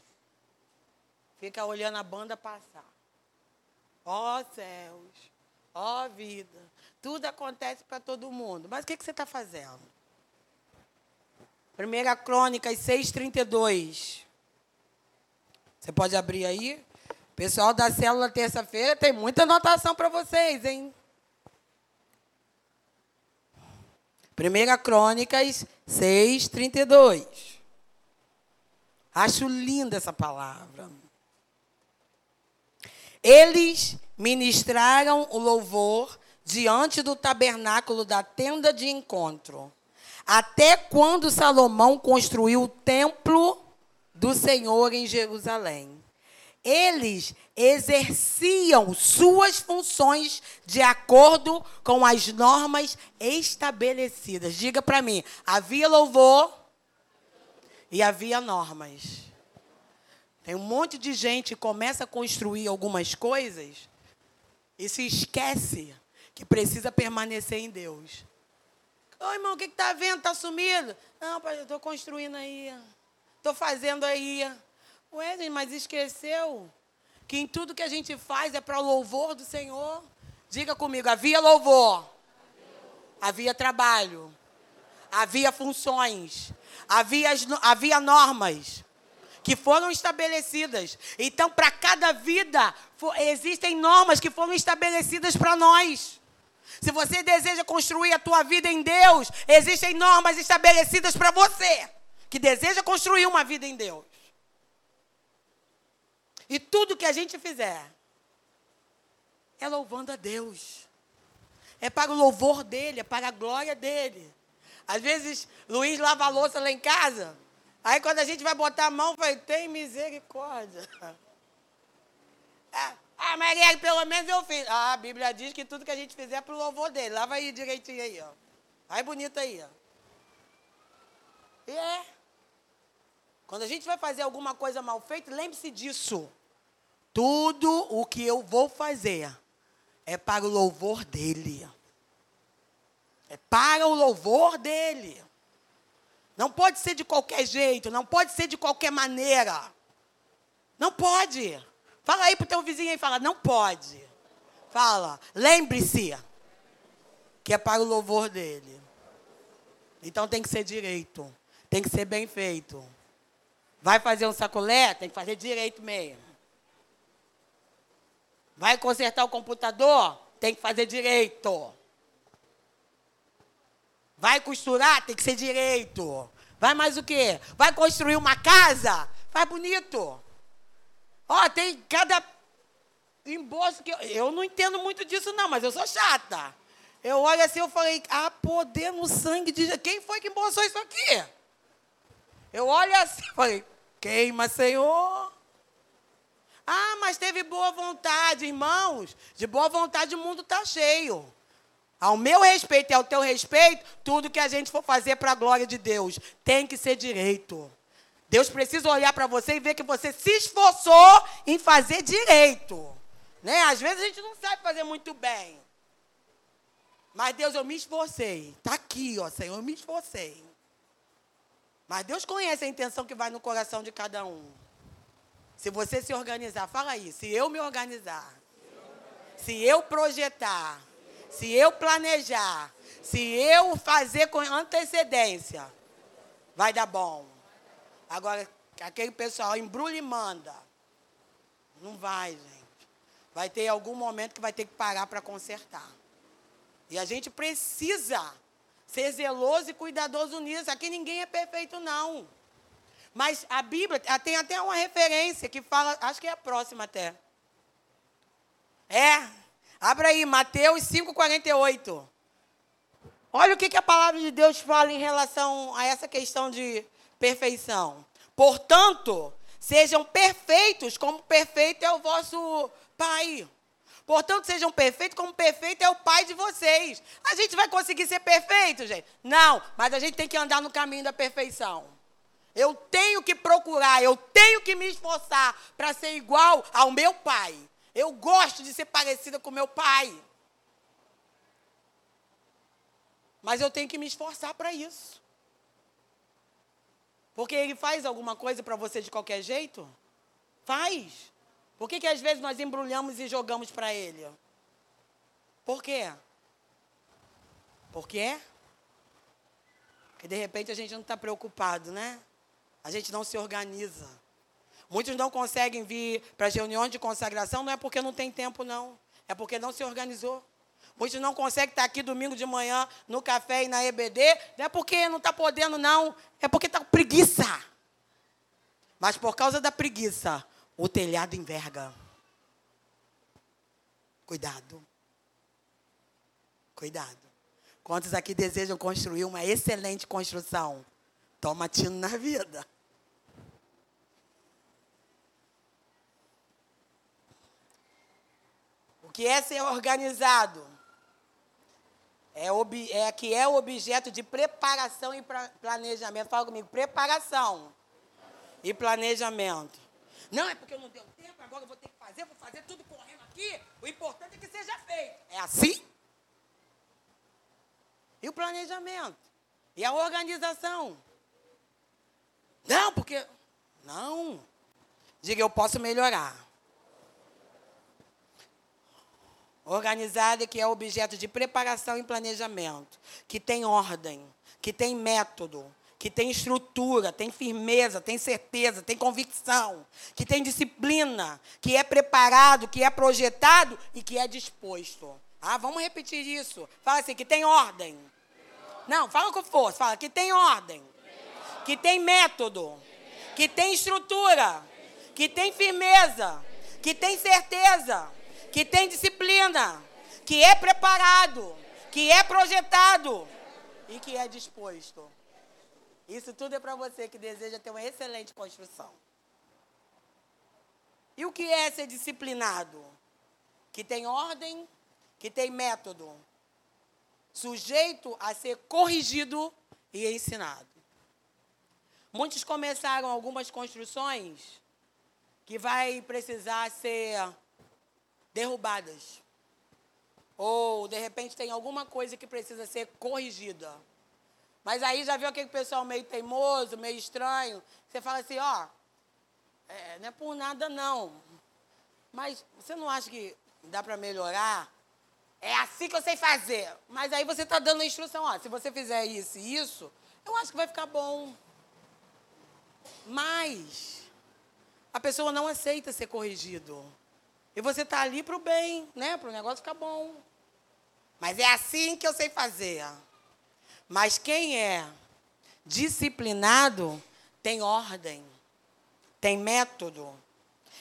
fica olhando a banda passar. Ó céus, ó vida. Tudo acontece para todo mundo. Mas o que, que você está fazendo? 1 Crônicas 6,32. Você pode abrir aí? Pessoal da célula terça-feira tem muita anotação para vocês, hein? 1 Crônicas 6,32. Acho linda essa palavra. Eles ministraram o louvor diante do tabernáculo da tenda de encontro, até quando Salomão construiu o templo do Senhor em Jerusalém. Eles exerciam suas funções de acordo com as normas estabelecidas. Diga para mim, havia louvor e havia normas. Tem um monte de gente que começa a construir algumas coisas e se esquece que precisa permanecer em Deus. Ô irmão, o que está vendo? Está sumido? Não, pai, eu estou construindo aí. Estou fazendo aí. Ué, mas esqueceu que em tudo que a gente faz é para o louvor do Senhor? Diga comigo, havia louvor. Havia trabalho. Havia funções. Havia, havia normas que foram estabelecidas. Então, para cada vida, existem normas que foram estabelecidas para nós. Se você deseja construir a tua vida em Deus, existem normas estabelecidas para você que deseja construir uma vida em Deus. E tudo que a gente fizer é louvando a Deus. É para o louvor dele, é para a glória dele. Às vezes, Luiz lava a louça lá em casa. Aí quando a gente vai botar a mão, vai, tem misericórdia. Ah, ah, Maria, pelo menos eu fiz. Ah, a Bíblia diz que tudo que a gente fizer é pro louvor dele. Lava aí direitinho aí, ó. Aí bonito aí, ó. E é. Quando a gente vai fazer alguma coisa mal feita, lembre-se disso. Tudo o que eu vou fazer é para o louvor dele. É para o louvor dele. Não pode ser de qualquer jeito, não pode ser de qualquer maneira. Não pode. Fala aí pro teu vizinho e fala, não pode. Fala, lembre-se que é para o louvor dele. Então tem que ser direito, tem que ser bem feito. Vai fazer um sacolé, tem que fazer direito mesmo. Vai consertar o computador, tem que fazer direito. Vai costurar, tem que ser direito. Vai mais o quê? Vai construir uma casa? Faz bonito. Ó, tem cada embolso que eu, eu não entendo muito disso não, mas eu sou chata. Eu olho assim, eu falei, ah, poder no sangue de. Quem foi que embolsou isso aqui? Eu olho assim, falei, queima, Senhor. Ah, mas teve boa vontade, irmãos. De boa vontade o mundo está cheio. Ao meu respeito e ao teu respeito, tudo que a gente for fazer para a glória de Deus tem que ser direito. Deus precisa olhar para você e ver que você se esforçou em fazer direito. Né? Às vezes a gente não sabe fazer muito bem. Mas Deus, eu me esforcei. Está aqui, ó, Senhor, eu me esforcei. Mas Deus conhece a intenção que vai no coração de cada um. Se você se organizar, fala aí, se eu me organizar, se eu projetar, se eu planejar, se eu fazer com antecedência, vai dar bom. Agora, aquele pessoal embrulha e manda. Não vai, gente. Vai ter algum momento que vai ter que parar para consertar. E a gente precisa ser zeloso e cuidadoso nisso. Aqui ninguém é perfeito, não. Mas a Bíblia tem até uma referência que fala, acho que é a próxima até. É, abra aí, Mateus 5,48. Olha o que, que a palavra de Deus fala em relação a essa questão de perfeição. Portanto, sejam perfeitos, como perfeito é o vosso Pai. Portanto, sejam perfeitos, como perfeito é o Pai de vocês. A gente vai conseguir ser perfeito, gente? Não, mas a gente tem que andar no caminho da perfeição. Eu tenho que procurar, eu tenho que me esforçar para ser igual ao meu pai. Eu gosto de ser parecida com meu pai. Mas eu tenho que me esforçar para isso. Porque ele faz alguma coisa para você de qualquer jeito? Faz. Por que, que às vezes nós embrulhamos e jogamos para ele? Por quê? Por quê? Porque de repente a gente não está preocupado, né? A gente não se organiza. Muitos não conseguem vir para as reuniões de consagração, não é porque não tem tempo, não. É porque não se organizou. Muitos não conseguem estar aqui domingo de manhã no café e na EBD, não é porque não está podendo, não. É porque está com preguiça. Mas por causa da preguiça, o telhado enverga. Cuidado. Cuidado. Quantos aqui desejam construir uma excelente construção? Toma tino na vida. O que é ser organizado? É, ob, é que é o objeto de preparação e planejamento. Fala comigo, preparação e planejamento. Não, é porque eu não deu tempo, agora eu vou ter que fazer, vou fazer tudo correndo aqui. O importante é que seja feito. É assim? E o planejamento? E a organização? Não, porque. Não. Diga, eu posso melhorar. Organizada que é objeto de preparação e planejamento, que tem ordem, que tem método, que tem estrutura, tem firmeza, tem certeza, tem convicção, que tem disciplina, que é preparado, que é projetado e que é disposto. Ah, vamos repetir isso. Fala assim, que tem ordem. Não, fala com força. Fala que tem ordem. Que tem método. Que tem estrutura. Que tem firmeza. Que tem certeza. Que tem disciplina. Que é preparado. Que é projetado. E que é disposto. Isso tudo é para você que deseja ter uma excelente construção. E o que é ser disciplinado? Que tem ordem, que tem método, sujeito a ser corrigido e ensinado. Muitos começaram algumas construções que vai precisar ser derrubadas. Ou, de repente, tem alguma coisa que precisa ser corrigida. Mas aí já viu aquele pessoal meio teimoso, meio estranho. Você fala assim, ó, é, não é por nada não. Mas você não acha que dá para melhorar? É assim que eu sei fazer. Mas aí você está dando a instrução, ó, se você fizer isso e isso, eu acho que vai ficar bom. Mas a pessoa não aceita ser corrigido. E você está ali para o bem, né? Para o negócio ficar bom. Mas é assim que eu sei fazer. Mas quem é disciplinado tem ordem, tem método,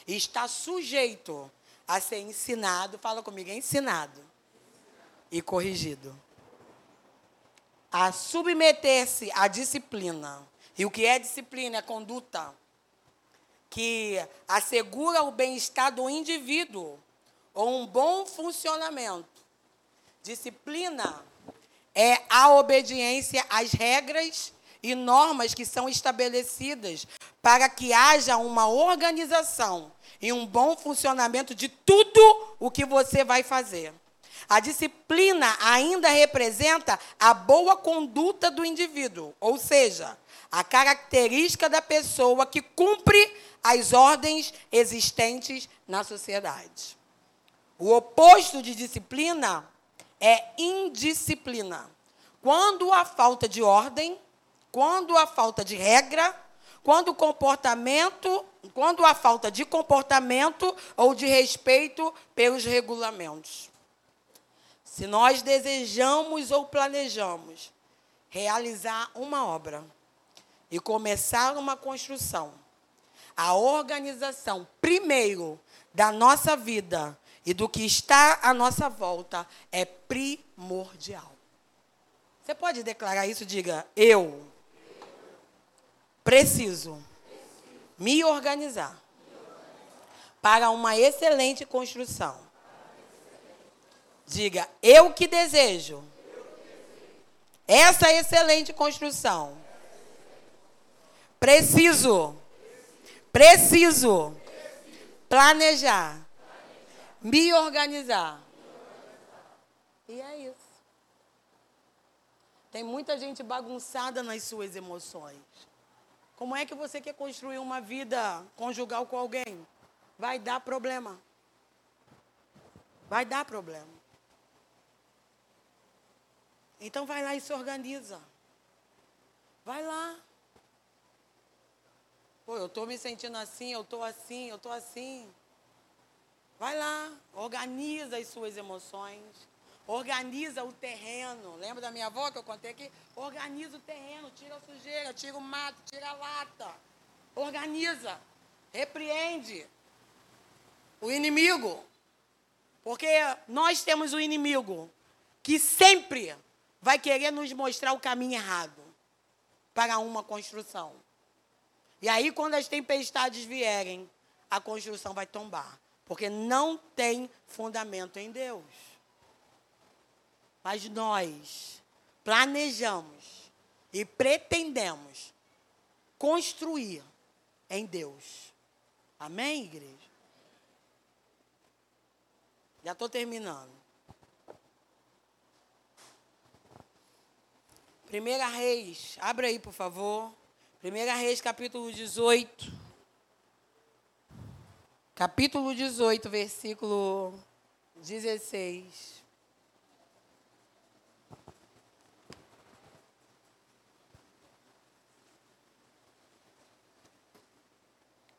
e está sujeito a ser ensinado, fala comigo, ensinado e corrigido. A submeter-se à disciplina. E o que é disciplina? É conduta que assegura o bem-estar do indivíduo ou um bom funcionamento. Disciplina é a obediência às regras e normas que são estabelecidas para que haja uma organização e um bom funcionamento de tudo o que você vai fazer. A disciplina ainda representa a boa conduta do indivíduo, ou seja, a característica da pessoa que cumpre as ordens existentes na sociedade. O oposto de disciplina é indisciplina. Quando a falta de ordem, quando a falta de regra, quando comportamento, quando a falta de comportamento ou de respeito pelos regulamentos. Se nós desejamos ou planejamos realizar uma obra e começar uma construção, a organização, primeiro, da nossa vida e do que está à nossa volta é primordial. Você pode declarar isso? Diga, eu preciso me organizar para uma excelente construção. Diga, eu que desejo essa excelente construção. Preciso, preciso planejar me organizar. E é isso. Tem muita gente bagunçada nas suas emoções. Como é que você quer construir uma vida conjugal com alguém? Vai dar problema. Vai dar problema. Então vai lá e se organiza. Vai lá. Pô, eu estou me sentindo assim, eu estou assim, eu estou assim. Vai lá, organiza as suas emoções, organiza o terreno. Lembra da minha avó que eu contei aqui? Organiza o terreno, tira a sujeira, tira o mato, tira a lata. Organiza, repreende o inimigo. Porque nós temos o um inimigo que sempre vai querer nos mostrar o caminho errado para uma construção. E aí, quando as tempestades vierem, a construção vai tombar. Porque não tem fundamento em Deus. Mas nós planejamos e pretendemos construir em Deus. Amém, igreja? Já estou terminando. Primeira Reis, abre aí, por favor. Primeira Reis, capítulo 18 capítulo 18, versículo 16.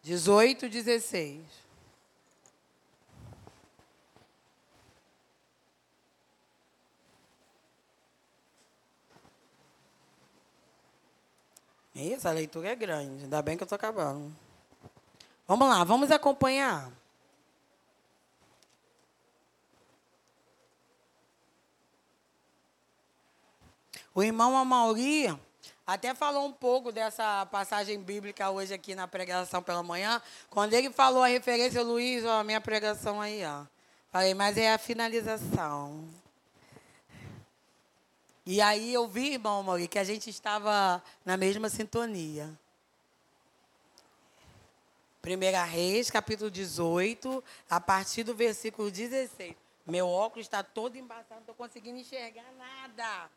Dezoito, dezesseis. Essa leitura é grande, ainda bem que eu estou acabando. Vamos lá, vamos acompanhar. O irmão Amauri até falou um pouco dessa passagem bíblica hoje aqui na pregação pela manhã. Quando ele falou a referência, Luiz, ó, a minha pregação aí, ó. Falei, mas é a finalização. E aí eu vi, irmão Amauri, que a gente estava na mesma sintonia. Primeira Reis, capítulo 18, a partir do versículo 16. Meu óculos está todo embaçado, não estou conseguindo enxergar nada.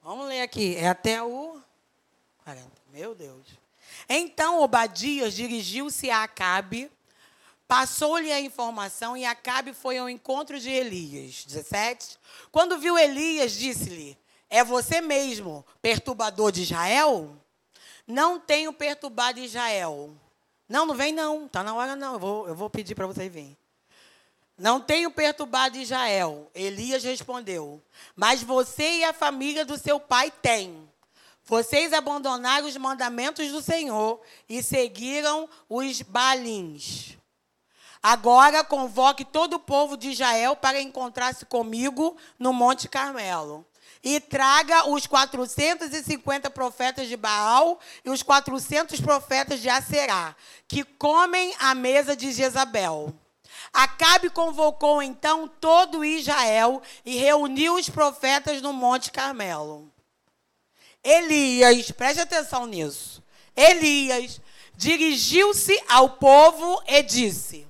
Vamos ler aqui. É até o 40. Meu Deus. Então Obadias dirigiu-se a Acabe, passou-lhe a informação e Acabe foi ao encontro de Elias. 17. Quando viu Elias, disse-lhe: É você mesmo, perturbador de Israel? Não tenho perturbado Israel. Não, não vem não. Está na hora não. Eu vou, eu vou pedir para vocês virem. Não tenho perturbado Israel. Elias respondeu. Mas você e a família do seu pai têm. Vocês abandonaram os mandamentos do Senhor e seguiram os balins. Agora convoque todo o povo de Israel para encontrar-se comigo no Monte Carmelo. E traga os 450 profetas de Baal e os 400 profetas de Aserá, que comem à mesa de Jezabel. Acabe convocou então todo Israel e reuniu os profetas no Monte Carmelo. Elias, preste atenção nisso. Elias dirigiu-se ao povo e disse: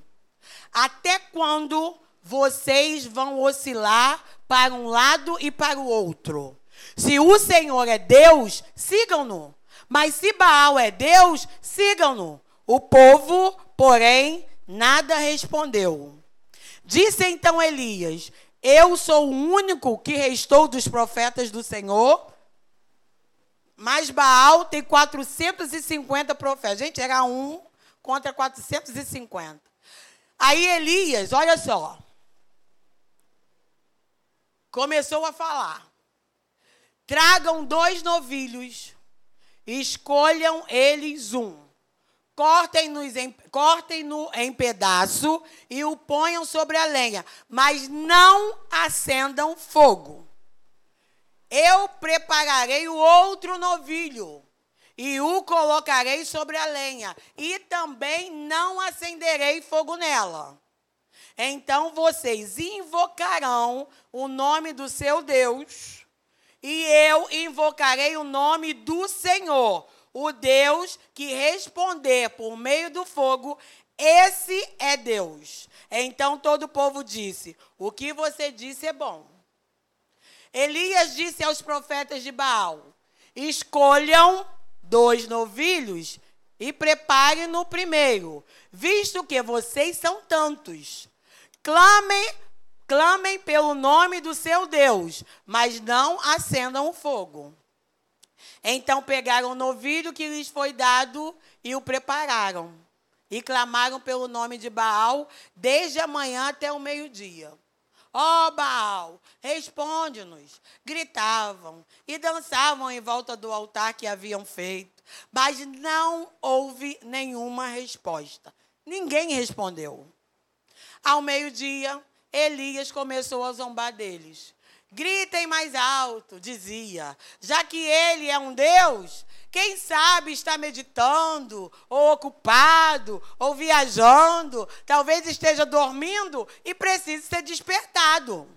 Até quando vocês vão oscilar para um lado e para o outro? Se o Senhor é Deus, sigam-no. Mas se Baal é Deus, sigam-no. O povo, porém, nada respondeu. Disse então Elias: Eu sou o único que restou dos profetas do Senhor mas Baal tem 450 profetas. Gente, era um contra 450. Aí Elias, olha só. Começou a falar. Tragam dois novilhos, escolham eles um. Cortem-no em, cortem em pedaço e o ponham sobre a lenha, mas não acendam fogo. Eu prepararei o outro novilho e o colocarei sobre a lenha, e também não acenderei fogo nela. Então vocês invocarão o nome do seu Deus, e eu invocarei o nome do Senhor, o Deus que responder por meio do fogo, esse é Deus. Então todo o povo disse: O que você disse é bom. Elias disse aos profetas de Baal: Escolham dois novilhos e preparem no primeiro, visto que vocês são tantos. Clamem, clamem pelo nome do seu Deus, mas não acendam o fogo. Então pegaram o novilho que lhes foi dado e o prepararam. E clamaram pelo nome de Baal desde a manhã até o meio-dia. Ó oh, Baal, responde-nos. Gritavam e dançavam em volta do altar que haviam feito, mas não houve nenhuma resposta. Ninguém respondeu. Ao meio-dia, Elias começou a zombar deles. Gritem mais alto, dizia, já que ele é um Deus, quem sabe está meditando, ou ocupado, ou viajando, talvez esteja dormindo e precise ser despertado.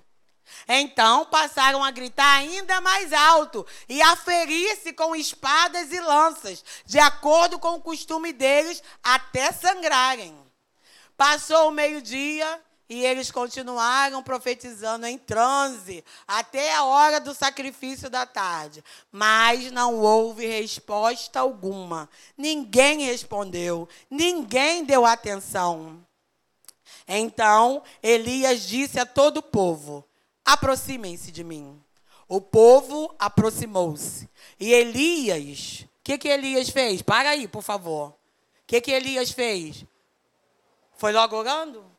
Então passaram a gritar ainda mais alto e a ferir-se com espadas e lanças, de acordo com o costume deles, até sangrarem. Passou o meio-dia e eles continuaram profetizando em transe até a hora do sacrifício da tarde. Mas não houve resposta alguma. Ninguém respondeu, ninguém deu atenção. Então Elias disse a todo o povo: aproximem-se de mim. O povo aproximou-se. E Elias, o que, que Elias fez? Para aí, por favor. O que, que Elias fez? Foi logo orando?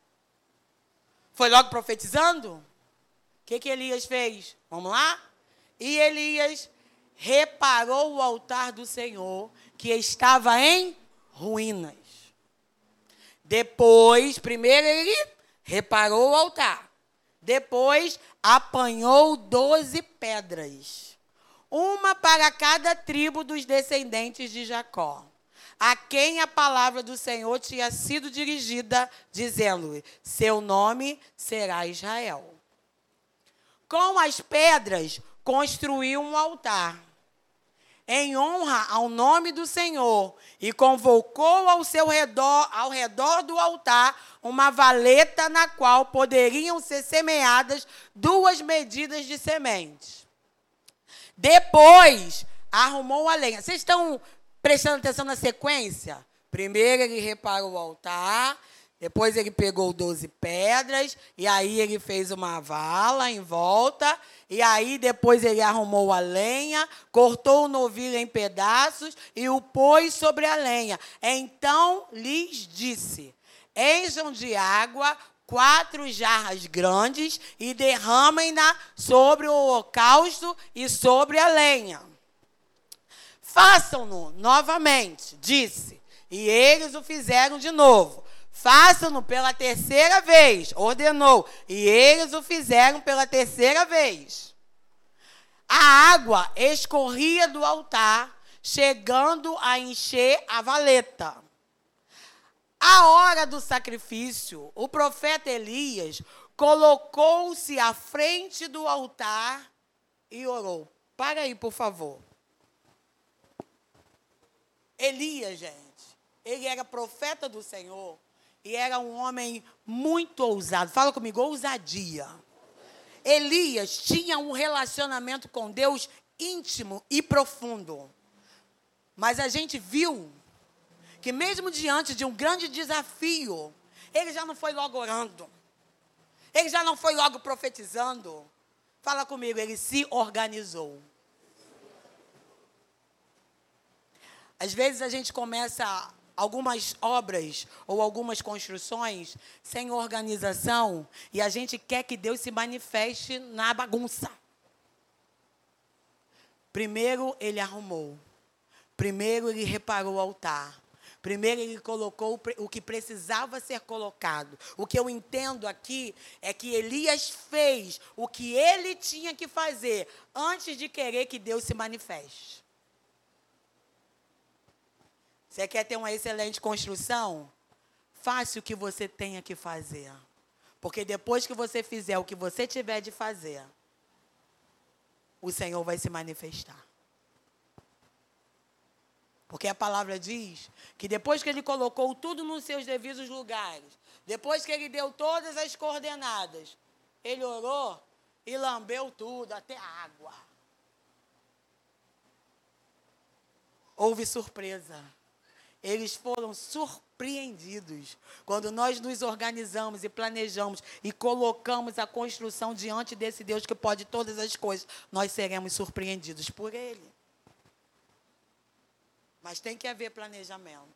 Foi logo profetizando? O que, que Elias fez? Vamos lá? E Elias reparou o altar do Senhor, que estava em ruínas. Depois, primeiro ele reparou o altar. Depois, apanhou doze pedras, uma para cada tribo dos descendentes de Jacó a quem a palavra do Senhor tinha sido dirigida, dizendo: Seu nome será Israel. Com as pedras, construiu um altar em honra ao nome do Senhor e convocou ao seu redor, ao redor do altar, uma valeta na qual poderiam ser semeadas duas medidas de sementes. Depois, arrumou a lenha. Vocês estão prestando atenção na sequência. Primeiro ele reparou o altar, depois ele pegou 12 pedras, e aí ele fez uma vala em volta, e aí depois ele arrumou a lenha, cortou o novilho em pedaços e o pôs sobre a lenha. Então lhes disse: Encham de água quatro jarras grandes e derramem-na sobre o holocausto e sobre a lenha. Façam-no novamente, disse. E eles o fizeram de novo. Façam-no pela terceira vez, ordenou. E eles o fizeram pela terceira vez. A água escorria do altar, chegando a encher a valeta. A hora do sacrifício, o profeta Elias colocou-se à frente do altar e orou. Para aí, por favor. Elias, gente, ele era profeta do Senhor e era um homem muito ousado. Fala comigo, ousadia. Elias tinha um relacionamento com Deus íntimo e profundo. Mas a gente viu que, mesmo diante de um grande desafio, ele já não foi logo orando. Ele já não foi logo profetizando. Fala comigo, ele se organizou. Às vezes a gente começa algumas obras ou algumas construções sem organização e a gente quer que Deus se manifeste na bagunça. Primeiro ele arrumou. Primeiro ele reparou o altar. Primeiro ele colocou o que precisava ser colocado. O que eu entendo aqui é que Elias fez o que ele tinha que fazer antes de querer que Deus se manifeste. Você quer ter uma excelente construção? Faça o que você tenha que fazer. Porque depois que você fizer o que você tiver de fazer, o Senhor vai se manifestar. Porque a palavra diz que depois que ele colocou tudo nos seus devidos lugares, depois que ele deu todas as coordenadas, ele orou e lambeu tudo, até a água. Houve surpresa eles foram surpreendidos. Quando nós nos organizamos e planejamos e colocamos a construção diante desse Deus que pode todas as coisas, nós seremos surpreendidos por Ele. Mas tem que haver planejamento,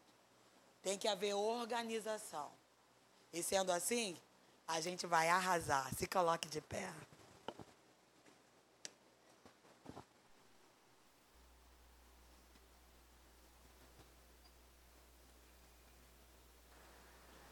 tem que haver organização. E sendo assim, a gente vai arrasar. Se coloque de pé.